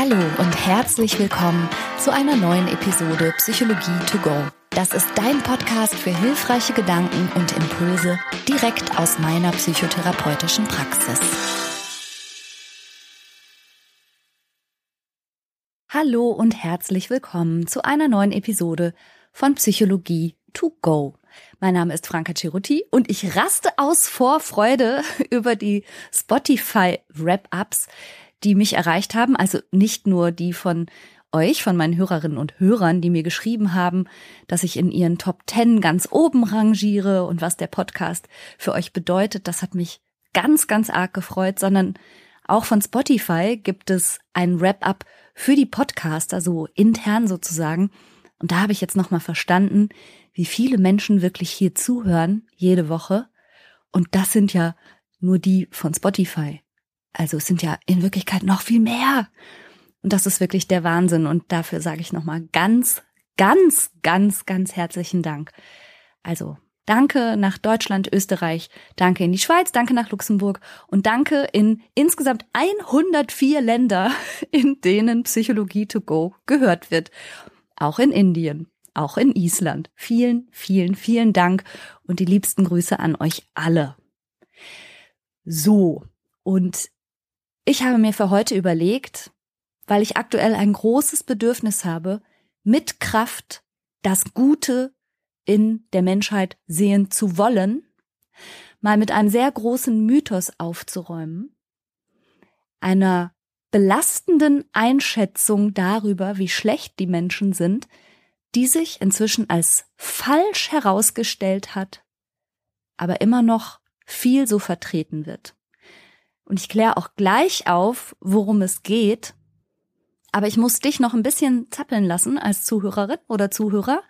Hallo und herzlich willkommen zu einer neuen Episode Psychologie to go. Das ist dein Podcast für hilfreiche Gedanken und Impulse direkt aus meiner psychotherapeutischen Praxis. Hallo und herzlich willkommen zu einer neuen Episode von Psychologie to go. Mein Name ist Franka Ceruti und ich raste aus vor Freude über die Spotify Wrap-Ups, die mich erreicht haben. Also nicht nur die von euch, von meinen Hörerinnen und Hörern, die mir geschrieben haben, dass ich in ihren Top Ten ganz oben rangiere und was der Podcast für euch bedeutet. Das hat mich ganz, ganz arg gefreut, sondern auch von Spotify gibt es ein Wrap-up für die Podcaster, so intern sozusagen. Und da habe ich jetzt nochmal verstanden, wie viele Menschen wirklich hier zuhören, jede Woche. Und das sind ja nur die von Spotify. Also es sind ja in Wirklichkeit noch viel mehr. Und das ist wirklich der Wahnsinn. Und dafür sage ich nochmal ganz, ganz, ganz, ganz herzlichen Dank. Also danke nach Deutschland, Österreich, danke in die Schweiz, danke nach Luxemburg und danke in insgesamt 104 Länder, in denen Psychologie to go gehört wird. Auch in Indien, auch in Island. Vielen, vielen, vielen Dank und die liebsten Grüße an euch alle. So, und ich habe mir für heute überlegt, weil ich aktuell ein großes Bedürfnis habe, mit Kraft das Gute in der Menschheit sehen zu wollen, mal mit einem sehr großen Mythos aufzuräumen, einer belastenden Einschätzung darüber, wie schlecht die Menschen sind, die sich inzwischen als falsch herausgestellt hat, aber immer noch viel so vertreten wird. Und ich kläre auch gleich auf, worum es geht. Aber ich muss dich noch ein bisschen zappeln lassen als Zuhörerin oder Zuhörer.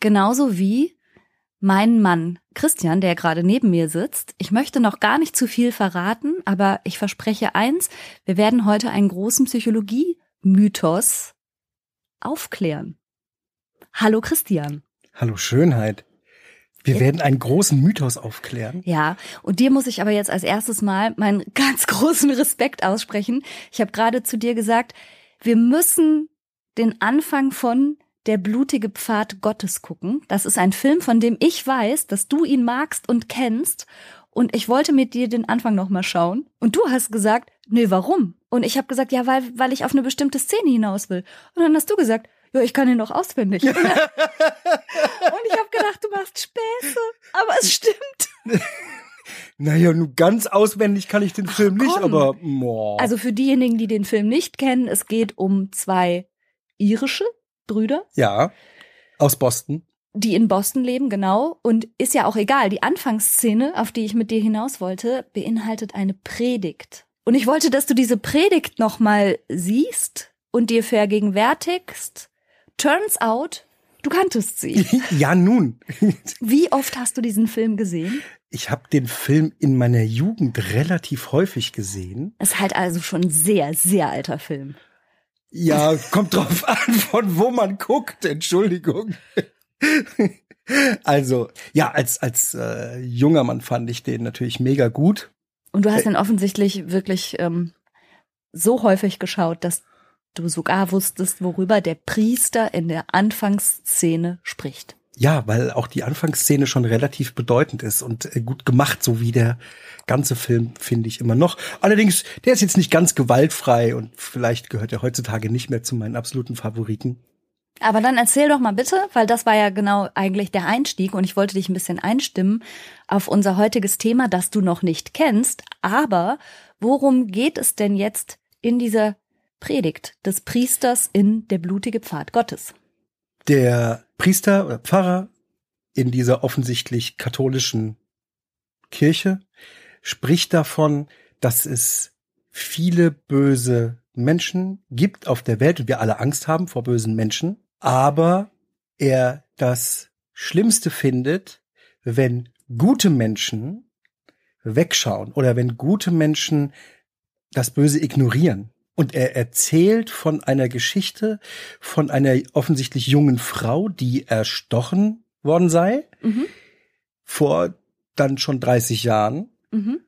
Genauso wie mein Mann Christian, der gerade neben mir sitzt. Ich möchte noch gar nicht zu viel verraten, aber ich verspreche eins, wir werden heute einen großen Psychologie-Mythos aufklären. Hallo Christian. Hallo Schönheit. Wir werden einen großen Mythos aufklären. Ja, und dir muss ich aber jetzt als erstes mal meinen ganz großen Respekt aussprechen. Ich habe gerade zu dir gesagt, wir müssen den Anfang von Der blutige Pfad Gottes gucken. Das ist ein Film, von dem ich weiß, dass du ihn magst und kennst. Und ich wollte mit dir den Anfang noch mal schauen. Und du hast gesagt, nee, warum? Und ich habe gesagt, ja, weil, weil ich auf eine bestimmte Szene hinaus will. Und dann hast du gesagt, ja, ich kann ihn noch auswendig. und ich habe gedacht, du machst Späße, aber es stimmt. Naja, nur ganz auswendig kann ich den Film Ach, nicht, aber boah. Also für diejenigen, die den Film nicht kennen, es geht um zwei irische Brüder. Ja, aus Boston. Die in Boston leben, genau. Und ist ja auch egal. Die Anfangsszene, auf die ich mit dir hinaus wollte, beinhaltet eine Predigt. Und ich wollte, dass du diese Predigt nochmal siehst und dir vergegenwärtigst, Turns out, du kanntest sie. ja, nun. Wie oft hast du diesen Film gesehen? Ich habe den Film in meiner Jugend relativ häufig gesehen. Es ist halt also schon sehr, sehr alter Film. Ja, kommt drauf an, von wo man guckt. Entschuldigung. Also, ja, als, als äh, junger Mann fand ich den natürlich mega gut. Und du hast ihn offensichtlich wirklich ähm, so häufig geschaut, dass du sogar wusstest, worüber der Priester in der Anfangsszene spricht. Ja, weil auch die Anfangsszene schon relativ bedeutend ist und äh, gut gemacht, so wie der ganze Film, finde ich immer noch. Allerdings, der ist jetzt nicht ganz gewaltfrei und vielleicht gehört er heutzutage nicht mehr zu meinen absoluten Favoriten. Aber dann erzähl doch mal bitte, weil das war ja genau eigentlich der Einstieg und ich wollte dich ein bisschen einstimmen auf unser heutiges Thema, das du noch nicht kennst. Aber worum geht es denn jetzt in dieser Predigt des Priesters in der blutige Pfad Gottes. Der Priester oder Pfarrer in dieser offensichtlich katholischen Kirche spricht davon, dass es viele böse Menschen gibt auf der Welt und wir alle Angst haben vor bösen Menschen, aber er das Schlimmste findet, wenn gute Menschen wegschauen oder wenn gute Menschen das Böse ignorieren. Und er erzählt von einer Geschichte von einer offensichtlich jungen Frau, die erstochen worden sei, mhm. vor dann schon 30 Jahren. Mhm.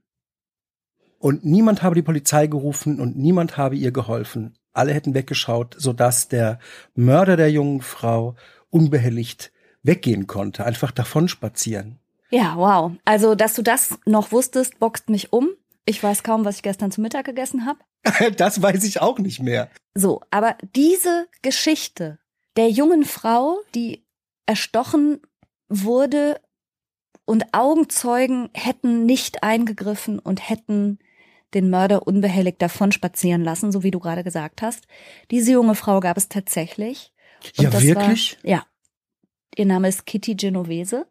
Und niemand habe die Polizei gerufen und niemand habe ihr geholfen. alle hätten weggeschaut, sodass der Mörder der jungen Frau unbehelligt weggehen konnte, einfach davon spazieren. Ja, wow. Also, dass du das noch wusstest, boxt mich um. Ich weiß kaum, was ich gestern zu Mittag gegessen habe. das weiß ich auch nicht mehr. So, aber diese Geschichte der jungen Frau, die erstochen wurde und Augenzeugen hätten nicht eingegriffen und hätten den Mörder unbehelligt davon spazieren lassen, so wie du gerade gesagt hast. Diese junge Frau gab es tatsächlich. ja, wirklich? War, ja. Ihr Name ist Kitty Genovese.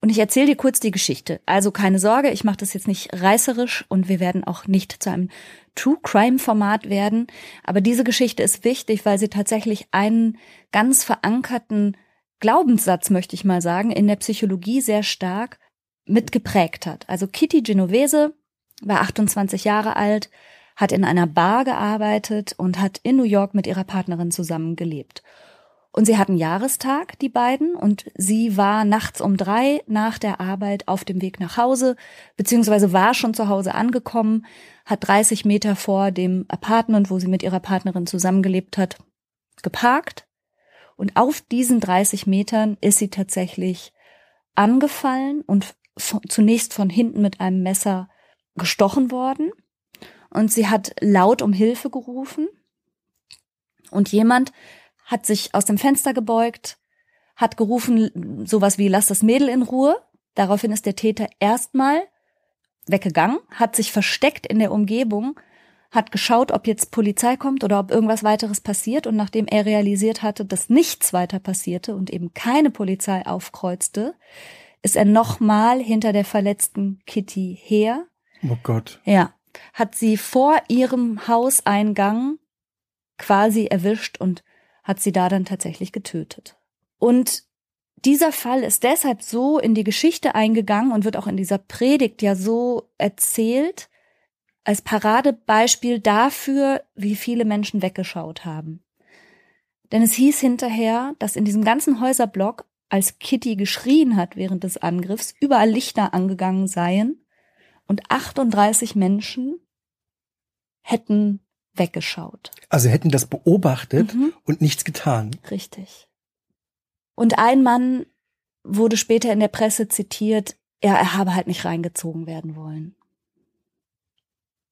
Und ich erzähle dir kurz die Geschichte. Also keine Sorge, ich mache das jetzt nicht reißerisch und wir werden auch nicht zu einem True Crime Format werden. Aber diese Geschichte ist wichtig, weil sie tatsächlich einen ganz verankerten Glaubenssatz, möchte ich mal sagen, in der Psychologie sehr stark mitgeprägt hat. Also Kitty Genovese war 28 Jahre alt, hat in einer Bar gearbeitet und hat in New York mit ihrer Partnerin zusammen gelebt. Und sie hatten Jahrestag, die beiden, und sie war nachts um drei nach der Arbeit auf dem Weg nach Hause, beziehungsweise war schon zu Hause angekommen, hat 30 Meter vor dem Apartment, wo sie mit ihrer Partnerin zusammengelebt hat, geparkt. Und auf diesen 30 Metern ist sie tatsächlich angefallen und zunächst von hinten mit einem Messer gestochen worden. Und sie hat laut um Hilfe gerufen. Und jemand hat sich aus dem Fenster gebeugt, hat gerufen, sowas wie, lass das Mädel in Ruhe. Daraufhin ist der Täter erstmal weggegangen, hat sich versteckt in der Umgebung, hat geschaut, ob jetzt Polizei kommt oder ob irgendwas weiteres passiert. Und nachdem er realisiert hatte, dass nichts weiter passierte und eben keine Polizei aufkreuzte, ist er nochmal hinter der verletzten Kitty her. Oh Gott. Ja. Hat sie vor ihrem Hauseingang quasi erwischt und hat sie da dann tatsächlich getötet. Und dieser Fall ist deshalb so in die Geschichte eingegangen und wird auch in dieser Predigt ja so erzählt, als Paradebeispiel dafür, wie viele Menschen weggeschaut haben. Denn es hieß hinterher, dass in diesem ganzen Häuserblock, als Kitty geschrien hat während des Angriffs, überall Lichter angegangen seien und 38 Menschen hätten weggeschaut. Also hätten das beobachtet mhm. und nichts getan. Richtig. Und ein Mann wurde später in der Presse zitiert, ja, er habe halt nicht reingezogen werden wollen.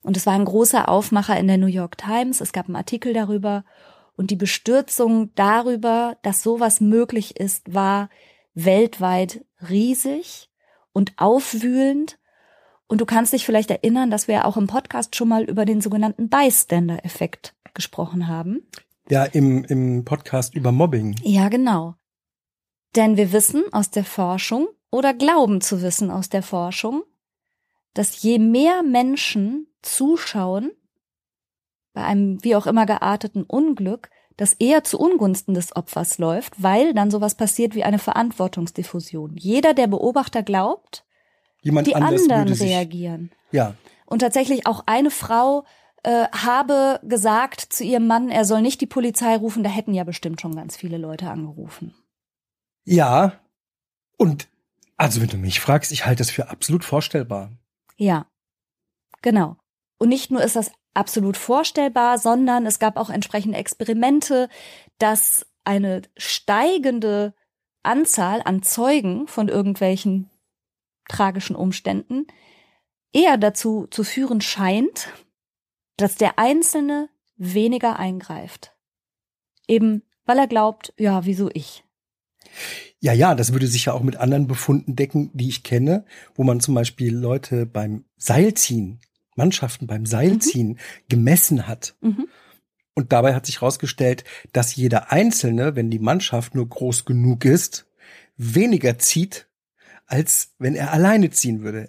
Und es war ein großer Aufmacher in der New York Times. Es gab einen Artikel darüber. Und die Bestürzung darüber, dass sowas möglich ist, war weltweit riesig und aufwühlend. Und du kannst dich vielleicht erinnern, dass wir auch im Podcast schon mal über den sogenannten Bystander-Effekt gesprochen haben. Ja, im, im Podcast über Mobbing. Ja, genau. Denn wir wissen aus der Forschung oder glauben zu wissen aus der Forschung, dass je mehr Menschen zuschauen bei einem wie auch immer gearteten Unglück, das eher zu Ungunsten des Opfers läuft, weil dann sowas passiert wie eine Verantwortungsdiffusion. Jeder, der Beobachter glaubt, Jemand die anderen sich, reagieren. Ja. Und tatsächlich auch eine Frau äh, habe gesagt zu ihrem Mann, er soll nicht die Polizei rufen, da hätten ja bestimmt schon ganz viele Leute angerufen. Ja. Und also wenn du mich fragst, ich halte das für absolut vorstellbar. Ja. Genau. Und nicht nur ist das absolut vorstellbar, sondern es gab auch entsprechende Experimente, dass eine steigende Anzahl an Zeugen von irgendwelchen tragischen Umständen eher dazu zu führen scheint, dass der Einzelne weniger eingreift. Eben weil er glaubt, ja, wieso ich? Ja, ja, das würde sich ja auch mit anderen Befunden decken, die ich kenne, wo man zum Beispiel Leute beim Seilziehen, Mannschaften beim Seilziehen mhm. gemessen hat. Mhm. Und dabei hat sich herausgestellt, dass jeder Einzelne, wenn die Mannschaft nur groß genug ist, weniger zieht als wenn er alleine ziehen würde.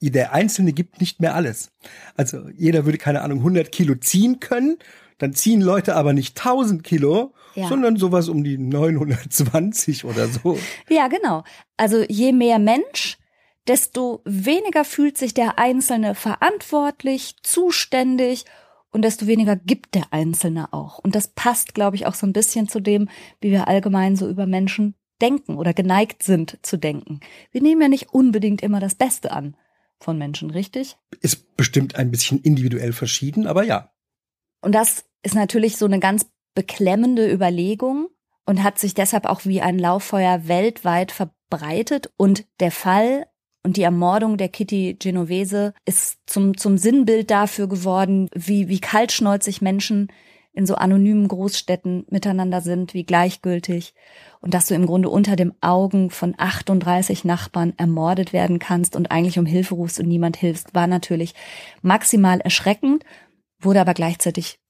Der Einzelne gibt nicht mehr alles. Also jeder würde, keine Ahnung, 100 Kilo ziehen können, dann ziehen Leute aber nicht 1000 Kilo, ja. sondern sowas um die 920 oder so. Ja, genau. Also je mehr Mensch, desto weniger fühlt sich der Einzelne verantwortlich, zuständig und desto weniger gibt der Einzelne auch. Und das passt, glaube ich, auch so ein bisschen zu dem, wie wir allgemein so über Menschen denken oder geneigt sind zu denken. Wir nehmen ja nicht unbedingt immer das Beste an von Menschen, richtig? Ist bestimmt ein bisschen individuell verschieden, aber ja. Und das ist natürlich so eine ganz beklemmende Überlegung und hat sich deshalb auch wie ein Lauffeuer weltweit verbreitet. Und der Fall und die Ermordung der Kitty Genovese ist zum, zum Sinnbild dafür geworden, wie, wie kaltschnäuzig Menschen in so anonymen Großstädten miteinander sind, wie gleichgültig. Und dass du im Grunde unter dem Augen von 38 Nachbarn ermordet werden kannst und eigentlich um Hilfe rufst und niemand hilfst, war natürlich maximal erschreckend, wurde aber gleichzeitig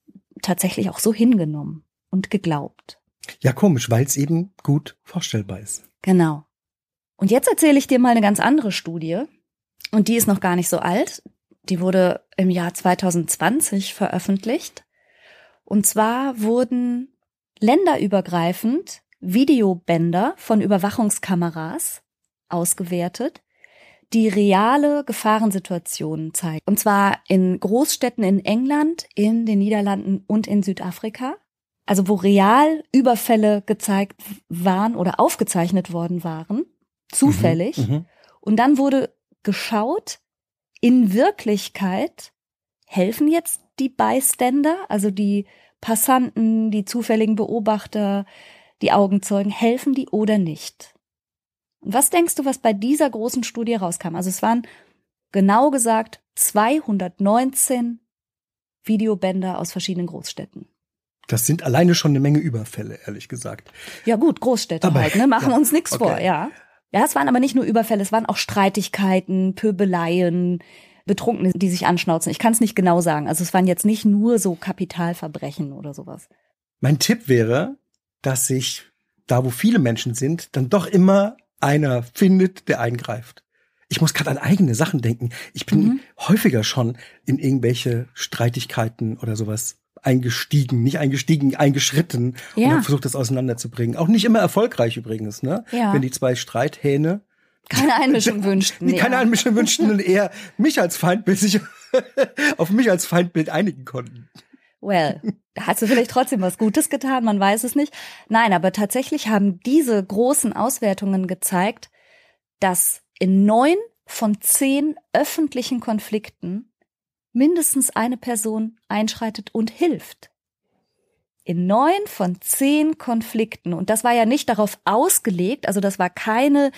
tatsächlich auch so hingenommen und geglaubt. Ja, komisch, weil es eben gut vorstellbar ist. Genau. Und jetzt erzähle ich dir mal eine ganz andere Studie. Und die ist noch gar nicht so alt. Die wurde im Jahr 2020 veröffentlicht. Und zwar wurden länderübergreifend Videobänder von Überwachungskameras ausgewertet, die reale Gefahrensituationen zeigen. Und zwar in Großstädten in England, in den Niederlanden und in Südafrika. Also wo real Überfälle gezeigt waren oder aufgezeichnet worden waren zufällig. Mhm, mhm, und dann wurde geschaut, in Wirklichkeit helfen jetzt die Bystander, also die Passanten, die zufälligen Beobachter, die Augenzeugen, helfen die oder nicht? Und was denkst du, was bei dieser großen Studie rauskam? Also es waren genau gesagt 219 Videobänder aus verschiedenen Großstädten. Das sind alleine schon eine Menge Überfälle, ehrlich gesagt. Ja gut, Großstädte Aber, halt, ne? Machen ja, uns nichts okay. vor, ja. Ja, es waren aber nicht nur Überfälle, es waren auch Streitigkeiten, Pöbeleien, Betrunkene, die sich anschnauzen. Ich kann es nicht genau sagen. Also es waren jetzt nicht nur so Kapitalverbrechen oder sowas. Mein Tipp wäre, dass sich da, wo viele Menschen sind, dann doch immer einer findet, der eingreift. Ich muss gerade an eigene Sachen denken. Ich bin mhm. häufiger schon in irgendwelche Streitigkeiten oder sowas eingestiegen, nicht eingestiegen, eingeschritten ja. und habe versucht, das auseinanderzubringen. Auch nicht immer erfolgreich übrigens, ne? Ja. Wenn die zwei Streithähne keine Einmischung wünschten. Nee, keine Einmischung wünschten und eher mich als Feindbild sich auf mich als Feindbild einigen konnten. Well, hast du vielleicht trotzdem was Gutes getan, man weiß es nicht. Nein, aber tatsächlich haben diese großen Auswertungen gezeigt, dass in neun von zehn öffentlichen Konflikten mindestens eine Person einschreitet und hilft. In neun von zehn Konflikten, und das war ja nicht darauf ausgelegt, also das war keine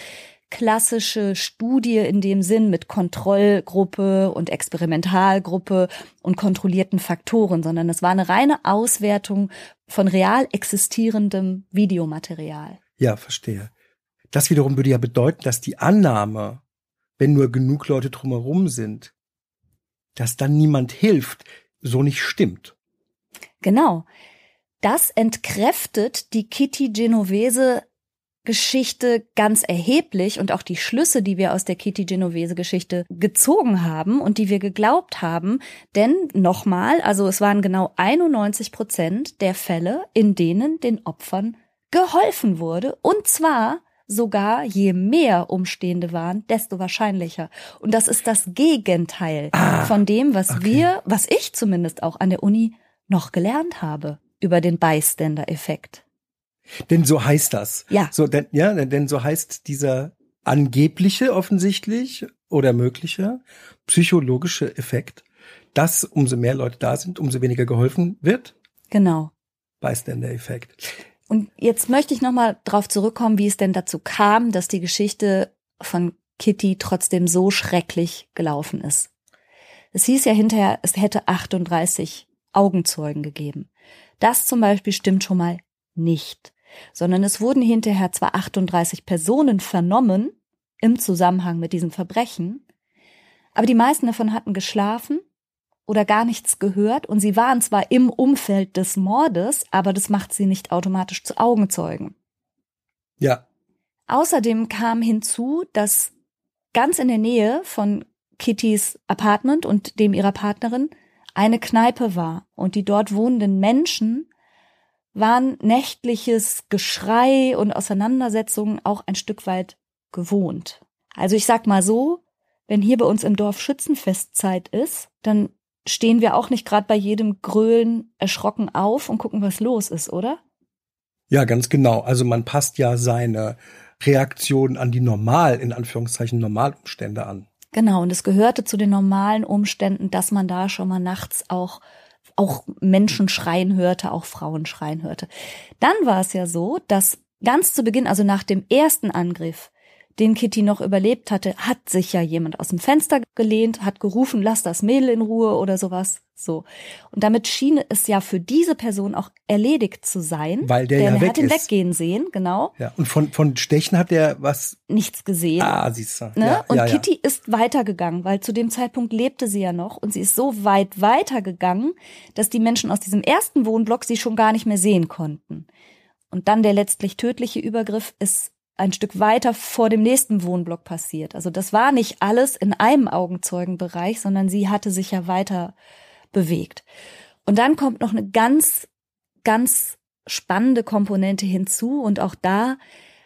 klassische Studie in dem Sinn mit Kontrollgruppe und Experimentalgruppe und kontrollierten Faktoren, sondern es war eine reine Auswertung von real existierendem Videomaterial. Ja, verstehe. Das wiederum würde ja bedeuten, dass die Annahme, wenn nur genug Leute drumherum sind, dass dann niemand hilft, so nicht stimmt. Genau. Das entkräftet die Kitty Genovese Geschichte ganz erheblich und auch die Schlüsse, die wir aus der Kitty Genovese Geschichte gezogen haben und die wir geglaubt haben. Denn nochmal, also es waren genau 91 Prozent der Fälle, in denen den Opfern geholfen wurde. Und zwar sogar je mehr Umstehende waren, desto wahrscheinlicher. Und das ist das Gegenteil ah, von dem, was okay. wir, was ich zumindest auch an der Uni noch gelernt habe über den Bystander-Effekt. Denn so heißt das. Ja. So, denn, ja, denn so heißt dieser angebliche offensichtlich oder mögliche psychologische Effekt, dass umso mehr Leute da sind, umso weniger geholfen wird. Genau. Bystander-Effekt. Und jetzt möchte ich nochmal drauf zurückkommen, wie es denn dazu kam, dass die Geschichte von Kitty trotzdem so schrecklich gelaufen ist. Es hieß ja hinterher, es hätte 38 Augenzeugen gegeben. Das zum Beispiel stimmt schon mal nicht, sondern es wurden hinterher zwar 38 Personen vernommen im Zusammenhang mit diesem Verbrechen, aber die meisten davon hatten geschlafen oder gar nichts gehört und sie waren zwar im Umfeld des Mordes, aber das macht sie nicht automatisch zu Augenzeugen. Ja. Außerdem kam hinzu, dass ganz in der Nähe von Kittys Apartment und dem ihrer Partnerin eine Kneipe war und die dort wohnenden Menschen waren nächtliches Geschrei und Auseinandersetzungen auch ein Stück weit gewohnt. Also ich sag mal so, wenn hier bei uns im Dorf Schützenfestzeit ist, dann stehen wir auch nicht gerade bei jedem Grölen erschrocken auf und gucken, was los ist, oder? Ja, ganz genau. Also man passt ja seine Reaktion an die normal, in Anführungszeichen, Normalumstände an. Genau, und es gehörte zu den normalen Umständen, dass man da schon mal nachts auch auch Menschen schreien hörte, auch Frauen schreien hörte. Dann war es ja so, dass ganz zu Beginn, also nach dem ersten Angriff, den Kitty noch überlebt hatte, hat sich ja jemand aus dem Fenster gelehnt, hat gerufen, lass das Mädel in Ruhe oder sowas. So. Und damit schien es ja für diese Person auch erledigt zu sein. Weil der denn ja er weg hat ihn ist. weggehen sehen, genau. Ja, und von, von Stechen hat er was. Nichts gesehen. Ah, siehst du. Ne? Ja, und ja, ja. Kitty ist weitergegangen, weil zu dem Zeitpunkt lebte sie ja noch und sie ist so weit weitergegangen, dass die Menschen aus diesem ersten Wohnblock sie schon gar nicht mehr sehen konnten. Und dann der letztlich tödliche Übergriff ist ein Stück weiter vor dem nächsten Wohnblock passiert. Also das war nicht alles in einem Augenzeugenbereich, sondern sie hatte sich ja weiter bewegt. Und dann kommt noch eine ganz, ganz spannende Komponente hinzu und auch da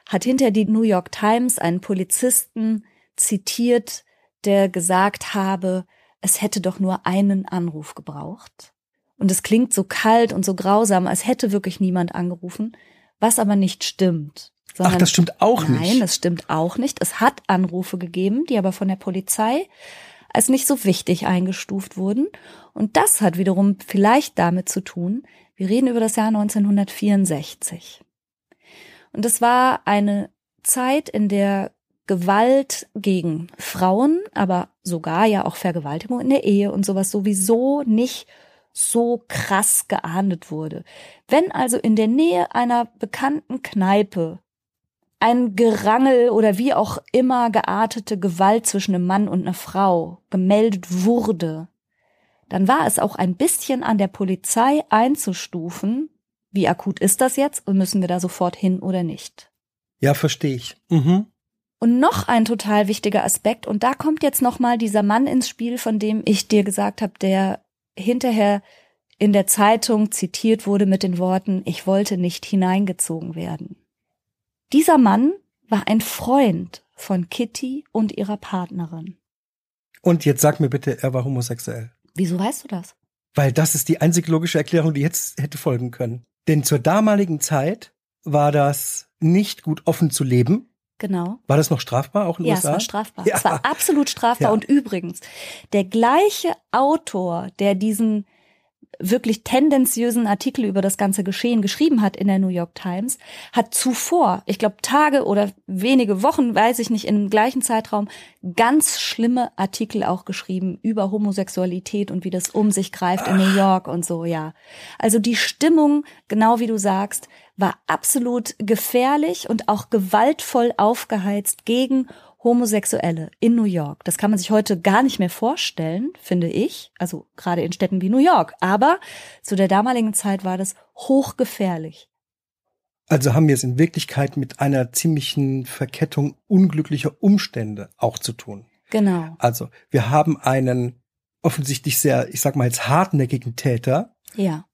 hat hinter die New York Times einen Polizisten zitiert, der gesagt habe, es hätte doch nur einen Anruf gebraucht. Und es klingt so kalt und so grausam, als hätte wirklich niemand angerufen, was aber nicht stimmt. Ach, sondern- das stimmt auch Nein, nicht. das stimmt auch nicht. Es hat Anrufe gegeben, die aber von der Polizei als nicht so wichtig eingestuft wurden. Und das hat wiederum vielleicht damit zu tun, wir reden über das Jahr 1964. Und es war eine Zeit, in der Gewalt gegen Frauen, aber sogar ja auch Vergewaltigung in der Ehe und sowas sowieso nicht so krass geahndet wurde. Wenn also in der Nähe einer bekannten Kneipe ein Gerangel oder wie auch immer geartete Gewalt zwischen einem Mann und einer Frau gemeldet wurde, dann war es auch ein bisschen an der Polizei einzustufen, wie akut ist das jetzt und müssen wir da sofort hin oder nicht. Ja, verstehe ich. Mhm. Und noch ein total wichtiger Aspekt, und da kommt jetzt nochmal dieser Mann ins Spiel, von dem ich dir gesagt habe, der hinterher in der Zeitung zitiert wurde mit den Worten, ich wollte nicht hineingezogen werden. Dieser Mann war ein Freund von Kitty und ihrer Partnerin. Und jetzt sag mir bitte, er war homosexuell. Wieso weißt du das? Weil das ist die einzig logische Erklärung, die jetzt hätte folgen können. Denn zur damaligen Zeit war das nicht gut offen zu leben. Genau. War das noch strafbar, auch in den Ja, es USA? war strafbar. Ja. Es war absolut strafbar. Ja. Und übrigens, der gleiche Autor, der diesen wirklich tendenziösen Artikel über das ganze Geschehen geschrieben hat in der New York Times, hat zuvor, ich glaube Tage oder wenige Wochen, weiß ich nicht, im gleichen Zeitraum ganz schlimme Artikel auch geschrieben über Homosexualität und wie das um sich greift in New York und so, ja. Also die Stimmung, genau wie du sagst, war absolut gefährlich und auch gewaltvoll aufgeheizt gegen Homosexuelle in New York. Das kann man sich heute gar nicht mehr vorstellen, finde ich. Also gerade in Städten wie New York. Aber zu der damaligen Zeit war das hochgefährlich. Also haben wir es in Wirklichkeit mit einer ziemlichen Verkettung unglücklicher Umstände auch zu tun. Genau. Also wir haben einen offensichtlich sehr, ich sag mal jetzt hartnäckigen Täter, Ja.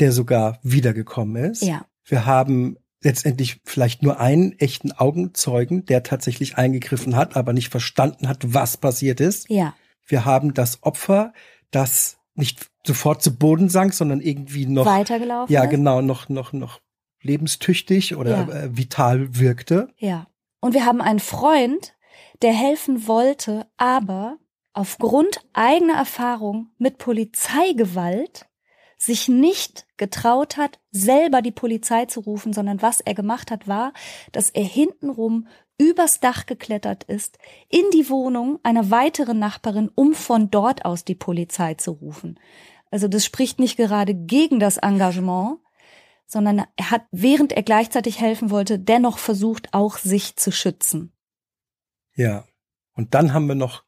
der sogar wiedergekommen ist. Ja. Wir haben letztendlich vielleicht nur einen echten Augenzeugen, der tatsächlich eingegriffen hat, aber nicht verstanden hat, was passiert ist. Ja. Wir haben das Opfer, das nicht sofort zu Boden sank, sondern irgendwie noch, Weitergelaufen. ja ist. genau, noch, noch, noch lebenstüchtig oder Ja. äh, vital wirkte. Ja. Und wir haben einen Freund, der helfen wollte, aber aufgrund eigener Erfahrung mit Polizeigewalt sich nicht getraut hat, selber die Polizei zu rufen, sondern was er gemacht hat, war, dass er hintenrum übers Dach geklettert ist, in die Wohnung einer weiteren Nachbarin, um von dort aus die Polizei zu rufen. Also das spricht nicht gerade gegen das Engagement, sondern er hat, während er gleichzeitig helfen wollte, dennoch versucht, auch sich zu schützen. Ja. Und dann haben wir noch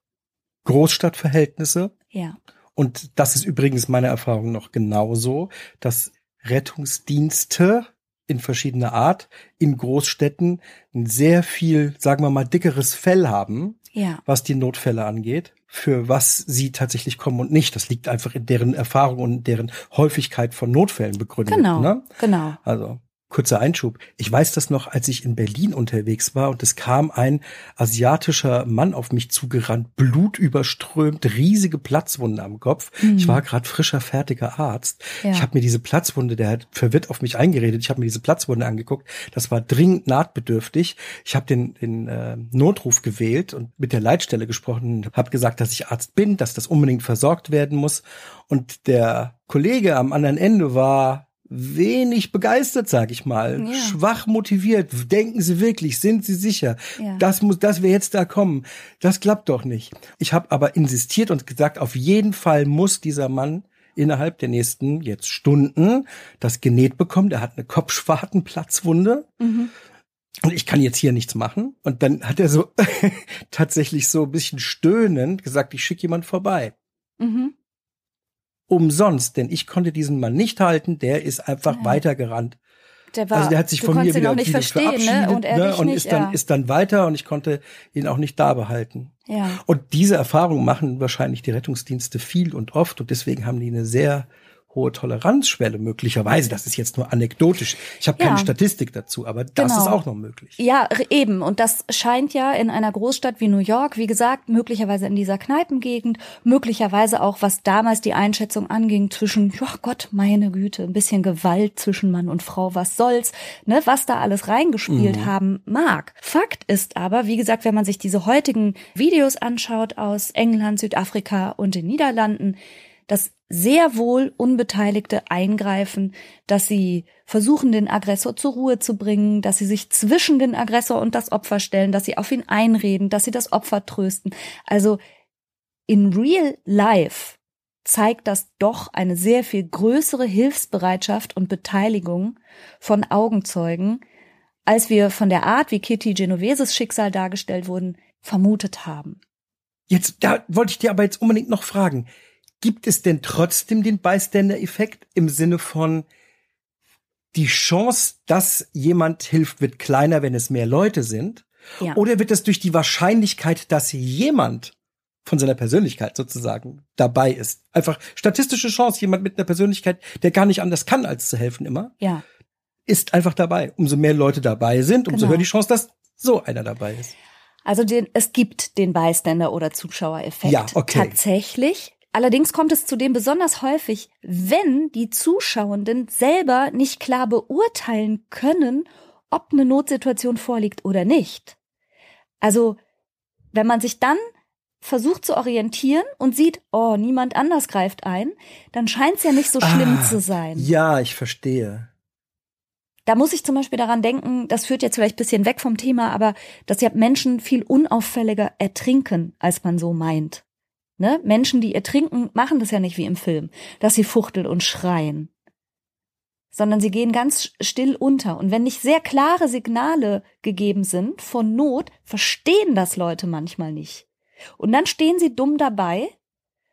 Großstadtverhältnisse. Ja, Und das ist übrigens meine Erfahrung noch genauso, dass Rettungsdienste in verschiedener Art in Großstädten ein sehr viel, sagen wir mal, dickeres Fell haben, ja, was die Notfälle angeht, für was sie tatsächlich kommen und nicht. Das liegt einfach in deren Erfahrung und deren Häufigkeit von Notfällen begründet. genau, Ne? genau. Also kurzer Einschub. Ich weiß das noch, als ich in Berlin unterwegs war und es kam ein asiatischer Mann auf mich zugerannt, blutüberströmt, riesige Platzwunde am Kopf. Mhm. Ich war gerade frischer, fertiger Arzt. Ja. Ich habe mir diese Platzwunde, der hat verwirrt auf mich eingeredet, ich habe mir diese Platzwunde angeguckt. Das war dringend nahtbedürftig. Ich habe den, den äh, Notruf gewählt und mit der Leitstelle gesprochen, habe gesagt, dass ich Arzt bin, dass das unbedingt versorgt werden muss. Und der Kollege am anderen Ende war wenig begeistert, sag ich mal, ja. schwach motiviert. Denken Sie wirklich? Sind Sie sicher? Ja. Das muss, dass wir jetzt da kommen. Das klappt doch nicht. Ich habe aber insistiert und gesagt, auf jeden Fall muss dieser Mann innerhalb der nächsten jetzt Stunden das genäht bekommen. Der hat eine Kopfschwartenplatzwunde. Mhm. Und ich kann jetzt hier nichts machen. Und dann hat er so tatsächlich so ein bisschen stöhnend gesagt, ich schicke jemand vorbei. Mhm umsonst, denn ich konnte diesen Mann nicht halten, der ist einfach ja. weitergerannt. Der war, also der hat sich von mir wieder, nicht wieder verstehen, ne? und, ne? und nicht, ist dann ja. ist dann weiter und ich konnte ihn auch nicht da behalten. Ja. Und diese Erfahrung machen wahrscheinlich die Rettungsdienste viel und oft und deswegen haben die eine sehr hohe Toleranzschwelle möglicherweise. Das ist jetzt nur anekdotisch. Ich habe keine ja. Statistik dazu, aber das genau. ist auch noch möglich. Ja, eben. Und das scheint ja in einer Großstadt wie New York, wie gesagt, möglicherweise in dieser Kneipengegend, möglicherweise auch, was damals die Einschätzung anging, zwischen, ja Gott, meine Güte, ein bisschen Gewalt zwischen Mann und Frau, was soll's, ne, was da alles reingespielt mhm. haben mag. Fakt ist aber, wie gesagt, wenn man sich diese heutigen Videos anschaut aus England, Südafrika und den Niederlanden, dass sehr wohl Unbeteiligte eingreifen, dass sie versuchen, den Aggressor zur Ruhe zu bringen, dass sie sich zwischen den Aggressor und das Opfer stellen, dass sie auf ihn einreden, dass sie das Opfer trösten. Also in real life zeigt das doch eine sehr viel größere Hilfsbereitschaft und Beteiligung von Augenzeugen, als wir von der Art, wie Kitty Genoveses Schicksal dargestellt wurden, vermutet haben. Jetzt, da wollte ich dir aber jetzt unbedingt noch fragen. Gibt es denn trotzdem den Bystander-Effekt im Sinne von die Chance, dass jemand hilft, wird kleiner, wenn es mehr Leute sind? Ja. Oder wird es durch die Wahrscheinlichkeit, dass jemand von seiner Persönlichkeit sozusagen dabei ist? Einfach statistische Chance, jemand mit einer Persönlichkeit, der gar nicht anders kann, als zu helfen immer, ja. ist einfach dabei. Umso mehr Leute dabei sind, umso genau. höher die Chance, dass so einer dabei ist. Also den, es gibt den Bystander- oder Zuschauereffekt. Ja, okay. Tatsächlich. Allerdings kommt es zudem besonders häufig, wenn die Zuschauenden selber nicht klar beurteilen können, ob eine Notsituation vorliegt oder nicht. Also, wenn man sich dann versucht zu orientieren und sieht, oh, niemand anders greift ein, dann scheint es ja nicht so schlimm ah, zu sein. Ja, ich verstehe. Da muss ich zum Beispiel daran denken, das führt jetzt vielleicht ein bisschen weg vom Thema, aber dass ja Menschen viel unauffälliger ertrinken, als man so meint. Ne? Menschen, die ertrinken, machen das ja nicht wie im Film, dass sie fuchteln und schreien, sondern sie gehen ganz still unter. Und wenn nicht sehr klare Signale gegeben sind von Not, verstehen das Leute manchmal nicht. Und dann stehen sie dumm dabei,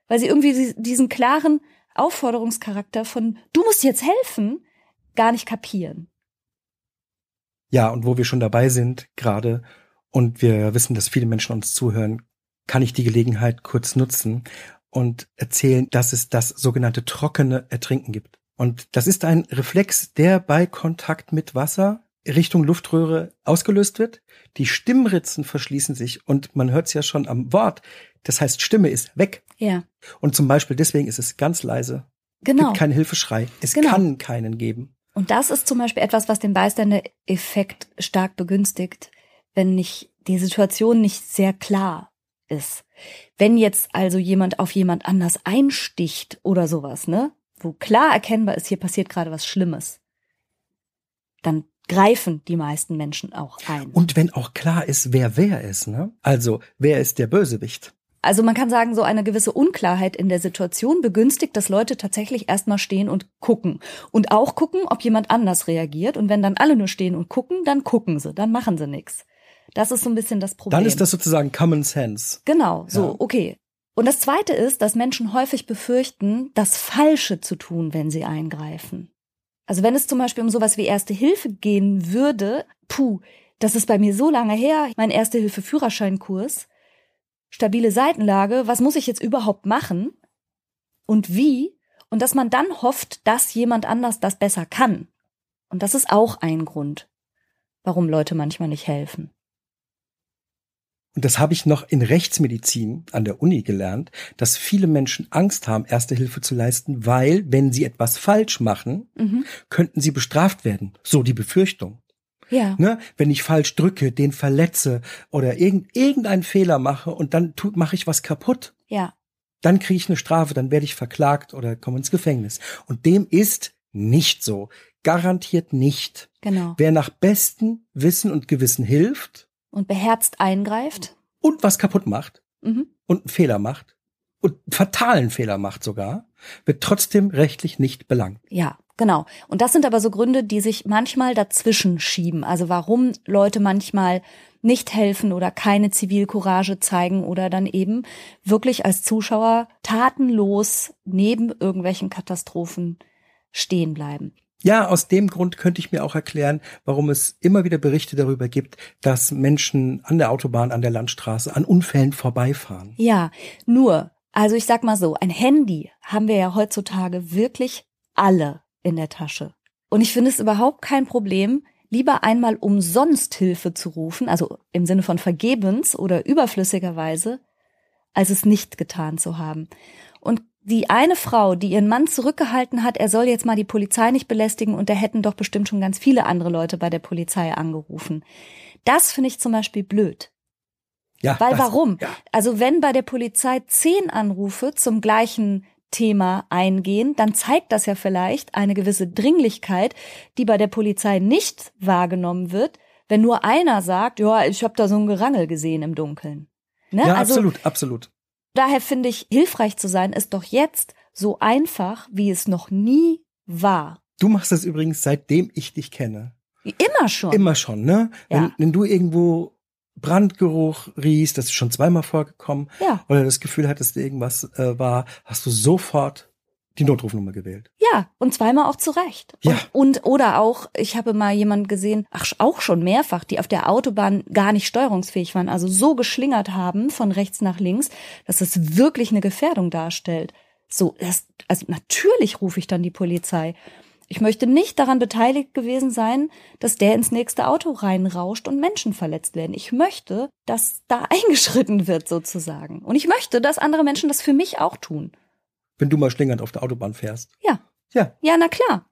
weil sie irgendwie diesen klaren Aufforderungscharakter von du musst jetzt helfen gar nicht kapieren. Ja, und wo wir schon dabei sind gerade und wir wissen, dass viele Menschen uns zuhören, kann ich die Gelegenheit kurz nutzen und erzählen, dass es das sogenannte trockene Ertrinken gibt. Und das ist ein Reflex, der bei Kontakt mit Wasser Richtung Luftröhre ausgelöst wird. Die Stimmritzen verschließen sich und man hört es ja schon am Wort. Das heißt, Stimme ist weg. Ja. Und zum Beispiel deswegen ist es ganz leise. Genau. Es gibt keinen Hilfeschrei. Es genau. kann keinen geben. Und das ist zum Beispiel etwas, was den Bystander-Effekt stark begünstigt, wenn nicht die Situation nicht sehr klar ist. Wenn jetzt also jemand auf jemand anders einsticht oder sowas, ne, wo klar erkennbar ist, hier passiert gerade was Schlimmes, dann greifen die meisten Menschen auch ein. Und wenn auch klar ist, wer wer ist, ne? Also, wer ist der Bösewicht? Also man kann sagen, so eine gewisse Unklarheit in der Situation begünstigt, dass Leute tatsächlich erstmal stehen und gucken. Und auch gucken, ob jemand anders reagiert. Und wenn dann alle nur stehen und gucken, dann gucken sie, dann machen sie nichts. Das ist so ein bisschen das Problem. Dann ist das sozusagen Common Sense. Genau, so, ja. okay. Und das Zweite ist, dass Menschen häufig befürchten, das Falsche zu tun, wenn sie eingreifen. Also wenn es zum Beispiel um sowas wie Erste Hilfe gehen würde, puh, das ist bei mir so lange her, mein Erste Hilfe Führerscheinkurs, stabile Seitenlage, was muss ich jetzt überhaupt machen und wie? Und dass man dann hofft, dass jemand anders das besser kann. Und das ist auch ein Grund, warum Leute manchmal nicht helfen. Und das habe ich noch in Rechtsmedizin an der Uni gelernt, dass viele Menschen Angst haben, erste Hilfe zu leisten, weil, wenn sie etwas falsch machen, mhm. könnten sie bestraft werden. So die Befürchtung. Ja. Ne? Wenn ich falsch drücke, den verletze oder irgend, irgendeinen Fehler mache und dann tut, mache ich was kaputt. Ja. Dann kriege ich eine Strafe, dann werde ich verklagt oder komme ins Gefängnis. Und dem ist nicht so. Garantiert nicht. Genau. Wer nach bestem Wissen und Gewissen hilft, und beherzt eingreift. Und was kaputt macht. Mhm. Und einen Fehler macht. Und fatalen Fehler macht sogar, wird trotzdem rechtlich nicht belangt. Ja, genau. Und das sind aber so Gründe, die sich manchmal dazwischen schieben. Also warum Leute manchmal nicht helfen oder keine Zivilcourage zeigen oder dann eben wirklich als Zuschauer tatenlos neben irgendwelchen Katastrophen stehen bleiben. Ja, aus dem Grund könnte ich mir auch erklären, warum es immer wieder Berichte darüber gibt, dass Menschen an der Autobahn, an der Landstraße an Unfällen vorbeifahren. Ja, nur, also ich sag mal so, ein Handy haben wir ja heutzutage wirklich alle in der Tasche. Und ich finde es überhaupt kein Problem, lieber einmal umsonst Hilfe zu rufen, also im Sinne von vergebens oder überflüssigerweise, als es nicht getan zu haben. Und die eine Frau, die ihren Mann zurückgehalten hat, er soll jetzt mal die Polizei nicht belästigen und da hätten doch bestimmt schon ganz viele andere Leute bei der Polizei angerufen. Das finde ich zum Beispiel blöd. Ja, Weil das, warum? Ja. Also wenn bei der Polizei zehn Anrufe zum gleichen Thema eingehen, dann zeigt das ja vielleicht eine gewisse Dringlichkeit, die bei der Polizei nicht wahrgenommen wird, wenn nur einer sagt, ja, ich habe da so ein Gerangel gesehen im Dunkeln. Ne? Ja, also, absolut, absolut. Daher finde ich, hilfreich zu sein ist doch jetzt so einfach, wie es noch nie war. Du machst das übrigens, seitdem ich dich kenne. Immer schon. Immer schon, ne? Ja. Wenn, wenn du irgendwo Brandgeruch riechst, das ist schon zweimal vorgekommen, ja. oder das Gefühl hattest, irgendwas äh, war, hast du sofort die Notrufnummer gewählt. Ja, und zweimal auch zurecht. Ja. Und, und oder auch, ich habe mal jemand gesehen, ach, auch schon mehrfach, die auf der Autobahn gar nicht steuerungsfähig waren, also so geschlingert haben von rechts nach links, dass es wirklich eine Gefährdung darstellt. So, das, also natürlich rufe ich dann die Polizei. Ich möchte nicht daran beteiligt gewesen sein, dass der ins nächste Auto reinrauscht und Menschen verletzt werden. Ich möchte, dass da eingeschritten wird sozusagen. Und ich möchte, dass andere Menschen das für mich auch tun wenn du mal schlingernd auf der Autobahn fährst. Ja. Ja. Ja, na klar.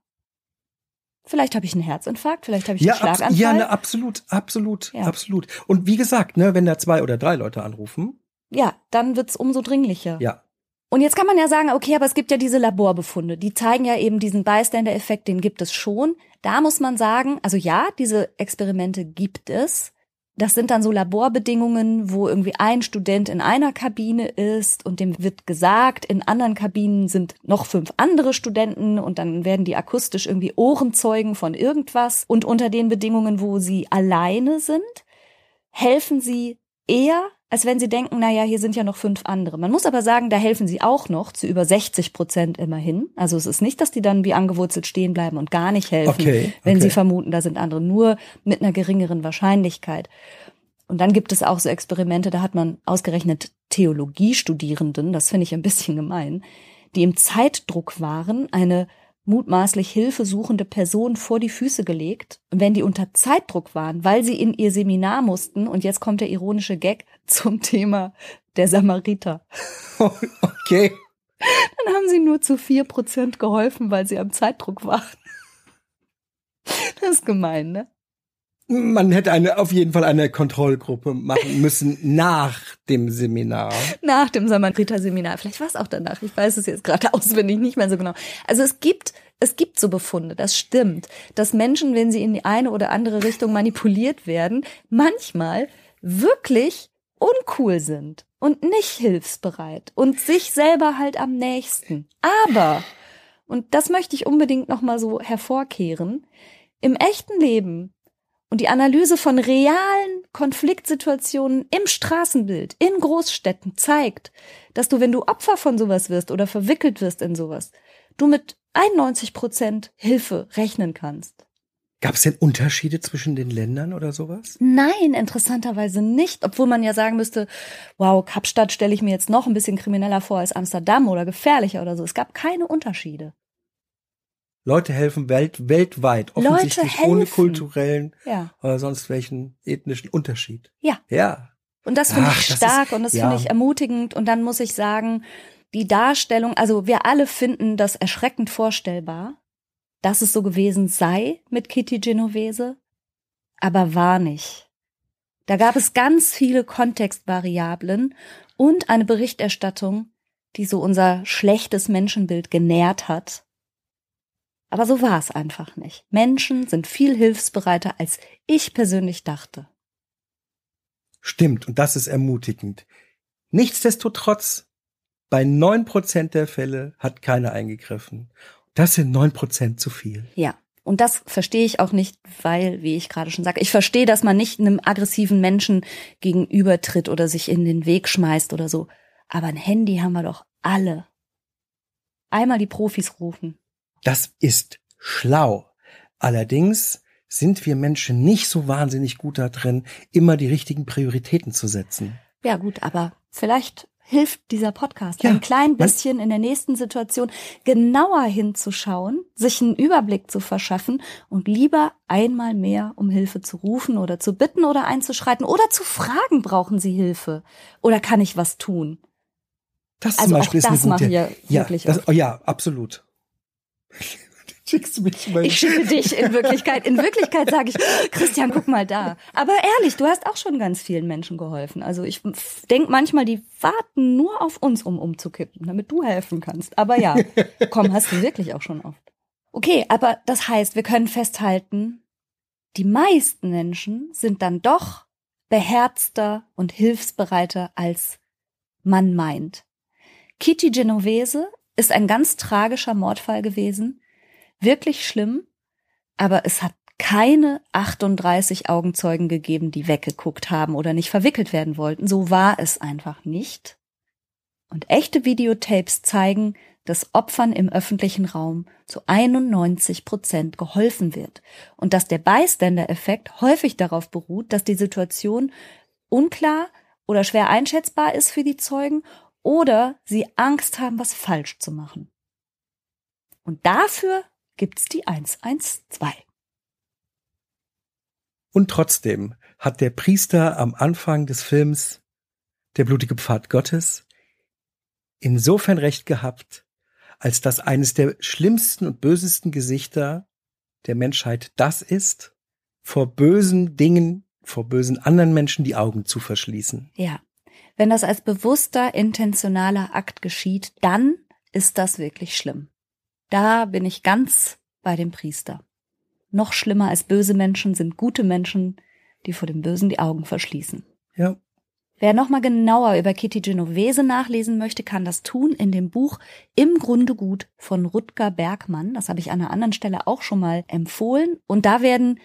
Vielleicht habe ich einen Herzinfarkt, vielleicht habe ich ja, einen Schlaganfall. Ja, ne, absolut, absolut, ja. absolut. Und wie gesagt, ne, wenn da zwei oder drei Leute anrufen. Ja, dann wird's umso dringlicher. Ja. Und jetzt kann man ja sagen, okay, aber es gibt ja diese Laborbefunde, die zeigen ja eben diesen Bystander-Effekt, den gibt es schon. Da muss man sagen, also ja, diese Experimente gibt es. Das sind dann so Laborbedingungen, wo irgendwie ein Student in einer Kabine ist und dem wird gesagt, in anderen Kabinen sind noch fünf andere Studenten und dann werden die akustisch irgendwie Ohrenzeugen von irgendwas. Und unter den Bedingungen, wo sie alleine sind, helfen sie eher als wenn sie denken, na ja, hier sind ja noch fünf andere. Man muss aber sagen, da helfen sie auch noch zu über 60 Prozent immerhin. Also es ist nicht, dass die dann wie angewurzelt stehen bleiben und gar nicht helfen, okay, wenn okay. sie vermuten, da sind andere, nur mit einer geringeren Wahrscheinlichkeit. Und dann gibt es auch so Experimente, da hat man ausgerechnet Theologiestudierenden, das finde ich ein bisschen gemein, die im Zeitdruck waren, eine mutmaßlich hilfesuchende Person vor die Füße gelegt, wenn die unter Zeitdruck waren, weil sie in ihr Seminar mussten, und jetzt kommt der ironische Gag zum Thema der Samariter. Okay. Dann haben sie nur zu vier Prozent geholfen, weil sie am Zeitdruck waren. Das ist gemein, ne? Man hätte eine, auf jeden Fall eine Kontrollgruppe machen müssen nach dem Seminar. Nach dem Samariter-Seminar. Vielleicht war es auch danach. Ich weiß es jetzt gerade auswendig nicht mehr so genau. Also es gibt, es gibt so Befunde. Das stimmt. Dass Menschen, wenn sie in die eine oder andere Richtung manipuliert werden, manchmal wirklich uncool sind und nicht hilfsbereit und sich selber halt am nächsten. Aber, und das möchte ich unbedingt nochmal so hervorkehren, im echten Leben und die Analyse von realen Konfliktsituationen im Straßenbild, in Großstädten zeigt, dass du, wenn du Opfer von sowas wirst oder verwickelt wirst in sowas, du mit 91 Prozent Hilfe rechnen kannst. Gab es denn Unterschiede zwischen den Ländern oder sowas? Nein, interessanterweise nicht. Obwohl man ja sagen müsste, wow, Kapstadt stelle ich mir jetzt noch ein bisschen krimineller vor als Amsterdam oder gefährlicher oder so. Es gab keine Unterschiede. Leute helfen welt, weltweit, offensichtlich ohne kulturellen Ja. oder sonst welchen ethnischen Unterschied. Ja. Ja. Und das finde ich das stark ist- und das ja. finde ich ermutigend. Und dann muss ich sagen, die Darstellung, also wir alle finden das erschreckend vorstellbar, dass es so gewesen sei mit Kitty Genovese, aber war nicht. Da gab es ganz viele Kontextvariablen und eine Berichterstattung, die so unser schlechtes Menschenbild genährt hat. Aber so war es einfach nicht. Menschen sind viel hilfsbereiter, als ich persönlich dachte. Stimmt, und das ist ermutigend. Nichtsdestotrotz, bei neun Prozent der Fälle hat keiner eingegriffen. Das sind neun Prozent zu viel. Ja. Und das verstehe ich auch nicht, weil, wie ich gerade schon sagte, ich verstehe, dass man nicht einem aggressiven Menschen gegenübertritt oder sich in den Weg schmeißt oder so. Aber ein Handy haben wir doch alle. Einmal die Profis rufen. Das ist schlau. Allerdings sind wir Menschen nicht so wahnsinnig gut da drin, immer die richtigen Prioritäten zu setzen. Ja gut, aber vielleicht hilft dieser Podcast Ja, ein klein bisschen in der nächsten Situation genauer hinzuschauen, sich einen Überblick zu verschaffen und lieber einmal mehr um Hilfe zu rufen oder zu bitten oder einzuschreiten oder zu fragen, brauchen Sie Hilfe oder kann ich was tun? Das Also zum auch Beispiel ist das eine gute. machen wir wirklich ja, das, oft. oh, ja, absolut. Schickst du mich mal. Ich schicke dich in Wirklichkeit. In Wirklichkeit sage ich, Christian, guck mal da. Aber ehrlich, du hast auch schon ganz vielen Menschen geholfen. Also ich denk manchmal, die warten nur auf uns, um umzukippen, damit du helfen kannst. Aber ja, komm, hast du wirklich auch schon oft. Okay, aber das heißt, wir können festhalten, die meisten Menschen sind dann doch beherzter und hilfsbereiter, als man meint. Kitty Genovese ist ein ganz tragischer Mordfall gewesen, wirklich schlimm, aber es hat keine 38 Augenzeugen gegeben, die weggeguckt haben oder nicht verwickelt werden wollten. So war es einfach nicht. Und echte Videotapes zeigen, dass Opfern im öffentlichen Raum zu 91 Prozent geholfen wird und dass der Bystander-Effekt häufig darauf beruht, dass die Situation unklar oder schwer einschätzbar ist für die Zeugen oder sie Angst haben, was falsch zu machen. Und dafür gibt's die 112. Und trotzdem hat der Priester am Anfang des Films Der blutige Pfad Gottes insofern recht gehabt, als dass eines der schlimmsten und bösesten Gesichter der Menschheit das ist, vor bösen Dingen, vor bösen anderen Menschen die Augen zu verschließen. Ja. Wenn das als bewusster, intentionaler Akt geschieht, dann ist das wirklich schlimm. Da bin ich ganz bei dem Priester. Noch schlimmer als böse Menschen sind gute Menschen, die vor dem Bösen die Augen verschließen. Ja, Wer nochmal genauer über Kitty Genovese nachlesen möchte, kann das tun in dem Buch Im Grunde gut von Rutger Bergmann. Das habe ich an einer anderen Stelle auch schon mal empfohlen. Und da werden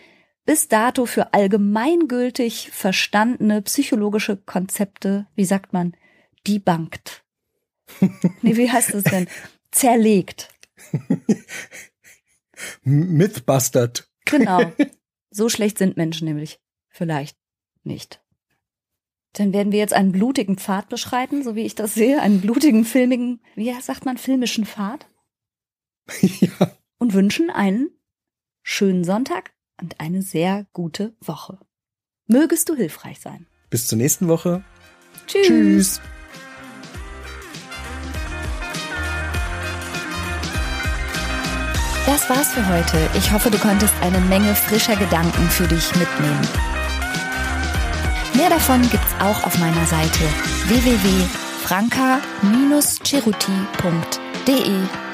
bis dato für allgemeingültig verstandene psychologische Konzepte, wie sagt man, debunked. nee, wie heißt das denn? Zerlegt. Mythbustard. Genau. So schlecht sind Menschen nämlich vielleicht nicht. Dann werden wir jetzt einen blutigen Pfad beschreiten, so wie ich das sehe, einen blutigen, filmigen, wie sagt man, filmischen Pfad ja. und wünschen einen schönen Sonntag und eine sehr gute Woche. Mögest du hilfreich sein. Bis zur nächsten Woche. Tschüss. Tschüss. Das war's für heute. Ich hoffe, du konntest eine Menge frischer Gedanken für dich mitnehmen. Mehr davon gibt's auch auf meiner Seite www.franca-ceruti.de